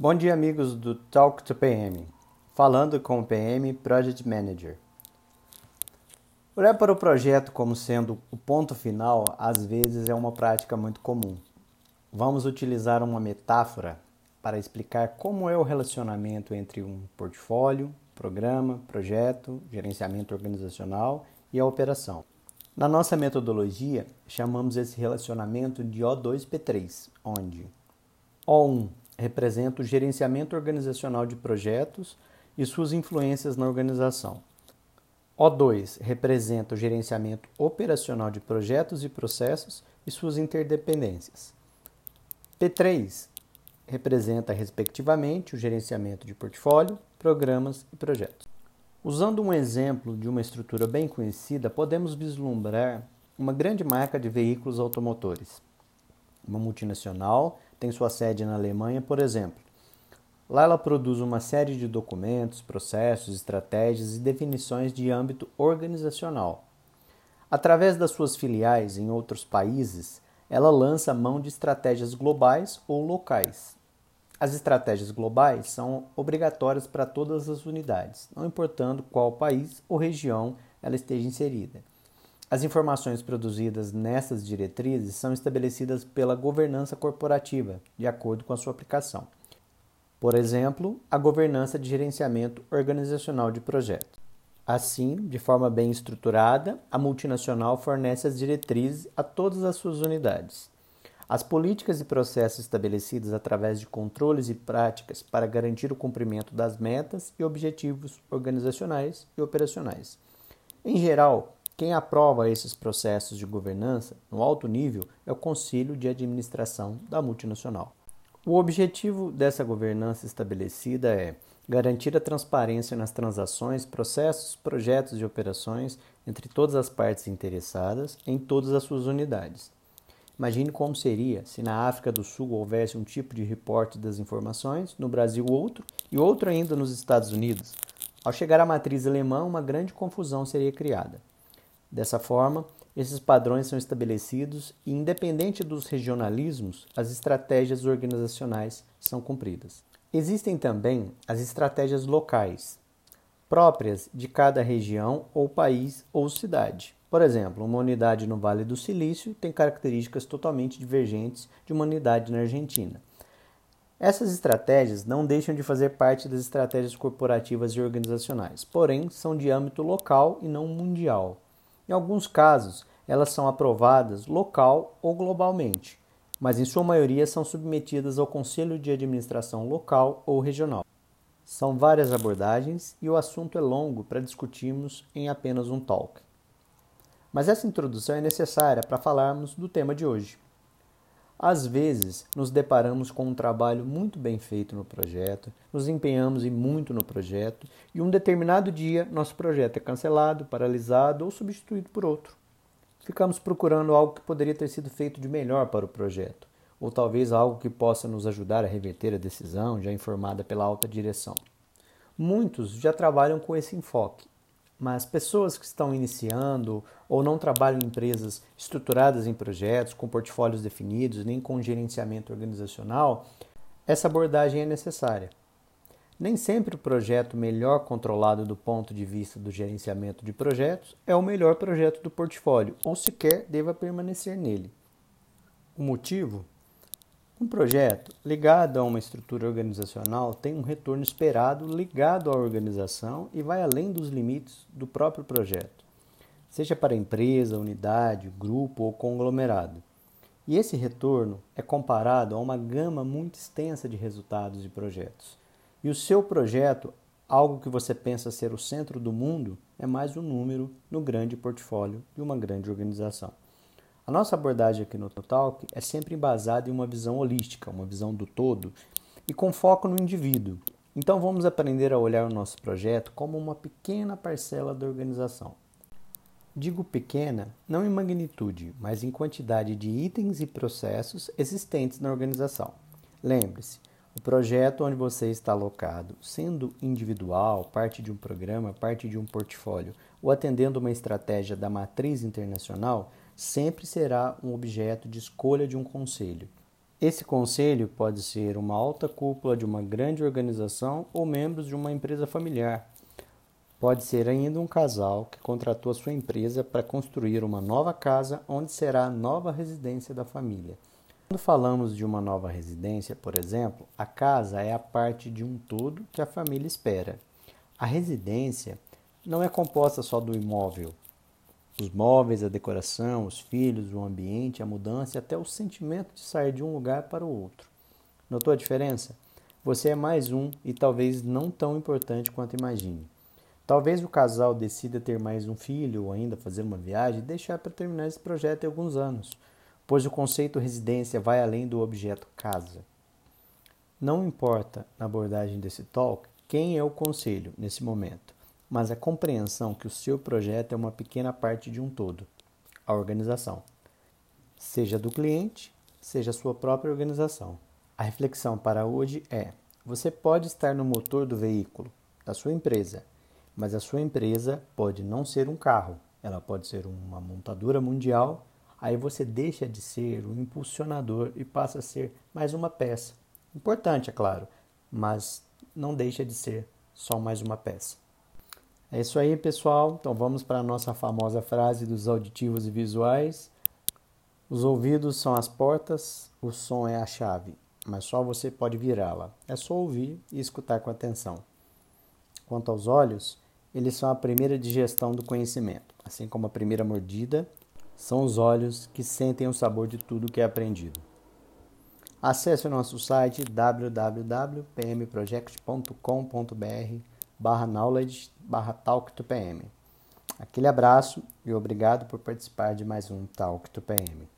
Bom dia, amigos do Talk to PM. Falando com o PM Project Manager. Olhar para o projeto como sendo o ponto final às vezes é uma prática muito comum. Vamos utilizar uma metáfora para explicar como é o relacionamento entre um portfólio, programa, projeto, gerenciamento organizacional e a operação. Na nossa metodologia, chamamos esse relacionamento de O2P3, onde O1 representa o gerenciamento organizacional de projetos e suas influências na organização. O2 representa o gerenciamento operacional de projetos e processos e suas interdependências. P3 representa, respectivamente, o gerenciamento de portfólio, programas e projetos. Usando um exemplo de uma estrutura bem conhecida, podemos vislumbrar uma grande marca de veículos automotores. Uma multinacional tem sua sede na Alemanha, por exemplo. Lá ela produz uma série de documentos, processos, estratégias e definições de âmbito organizacional. Através das suas filiais em outros países, ela lança mão de estratégias globais ou locais. As estratégias globais são obrigatórias para todas as unidades, não importando qual país ou região ela esteja inserida. As informações produzidas nessas diretrizes são estabelecidas pela governança corporativa, de acordo com a sua aplicação. Por exemplo, a governança de gerenciamento organizacional de projetos. Assim, de forma bem estruturada, a multinacional fornece as diretrizes a todas as suas unidades. As políticas e processos estabelecidos através de controles e práticas para garantir o cumprimento das metas e objetivos organizacionais e operacionais. Em geral, quem aprova esses processos de governança no alto nível é o Conselho de Administração da multinacional. O objetivo dessa governança estabelecida é garantir a transparência nas transações, processos, projetos e operações entre todas as partes interessadas em todas as suas unidades Imagine como seria se na África do Sul houvesse um tipo de reporte das informações, no Brasil outro e outro ainda nos Estados Unidos. Ao chegar à matriz alemã, uma grande confusão seria criada. Dessa forma, esses padrões são estabelecidos e, independente dos regionalismos, as estratégias organizacionais são cumpridas. Existem também as estratégias locais, próprias de cada região ou país ou cidade. Por exemplo, uma unidade no Vale do Silício tem características totalmente divergentes de uma unidade na Argentina. Essas estratégias não deixam de fazer parte das estratégias corporativas e organizacionais, porém são de âmbito local e não mundial. Em alguns casos, elas são aprovadas local ou globalmente, mas em sua maioria são submetidas ao conselho de administração local ou regional. São várias abordagens e o assunto é longo para discutirmos em apenas um talk. Mas essa introdução é necessária para falarmos do tema de hoje. Às vezes, nos deparamos com um trabalho muito bem feito no projeto, nos empenhamos e muito no projeto, e um determinado dia nosso projeto é cancelado, paralisado ou substituído por outro. Ficamos procurando algo que poderia ter sido feito de melhor para o projeto, ou talvez algo que possa nos ajudar a reverter a decisão já informada pela alta direção. Muitos já trabalham com esse enfoque mas pessoas que estão iniciando ou não trabalham em empresas estruturadas em projetos, com portfólios definidos, nem com gerenciamento organizacional, essa abordagem é necessária. Nem sempre o projeto melhor controlado do ponto de vista do gerenciamento de projetos é o melhor projeto do portfólio, ou sequer deva permanecer nele. O motivo um projeto ligado a uma estrutura organizacional tem um retorno esperado ligado à organização e vai além dos limites do próprio projeto, seja para empresa, unidade, grupo ou conglomerado. E esse retorno é comparado a uma gama muito extensa de resultados e projetos. E o seu projeto, algo que você pensa ser o centro do mundo, é mais um número no grande portfólio de uma grande organização. A nossa abordagem aqui no Talk é sempre embasada em uma visão holística, uma visão do todo e com foco no indivíduo. Então vamos aprender a olhar o nosso projeto como uma pequena parcela da organização. Digo pequena não em magnitude, mas em quantidade de itens e processos existentes na organização. Lembre-se, o projeto onde você está alocado, sendo individual, parte de um programa, parte de um portfólio ou atendendo uma estratégia da matriz internacional, sempre será um objeto de escolha de um conselho. Esse conselho pode ser uma alta cúpula de uma grande organização ou membros de uma empresa familiar. Pode ser ainda um casal que contratou a sua empresa para construir uma nova casa onde será a nova residência da família. Quando falamos de uma nova residência, por exemplo, a casa é a parte de um todo que a família espera. A residência não é composta só do imóvel. Os móveis, a decoração, os filhos, o ambiente, a mudança e até o sentimento de sair de um lugar para o outro. Notou a diferença? Você é mais um e talvez não tão importante quanto imagine. Talvez o casal decida ter mais um filho ou ainda fazer uma viagem e deixar para terminar esse projeto em alguns anos pois o conceito residência vai além do objeto casa. Não importa, na abordagem desse talk, quem é o conselho nesse momento, mas a compreensão que o seu projeto é uma pequena parte de um todo, a organização. Seja do cliente, seja a sua própria organização. A reflexão para hoje é: você pode estar no motor do veículo, da sua empresa, mas a sua empresa pode não ser um carro, ela pode ser uma montadora mundial Aí você deixa de ser o impulsionador e passa a ser mais uma peça. Importante, é claro, mas não deixa de ser só mais uma peça. É isso aí, pessoal. Então vamos para a nossa famosa frase dos auditivos e visuais. Os ouvidos são as portas, o som é a chave, mas só você pode virá-la. É só ouvir e escutar com atenção. Quanto aos olhos, eles são a primeira digestão do conhecimento, assim como a primeira mordida são os olhos que sentem o sabor de tudo que é aprendido. Acesse o nosso site www.pmproject.com.br barra knowledge barra talk to PM. Aquele abraço e obrigado por participar de mais um Talk to PM.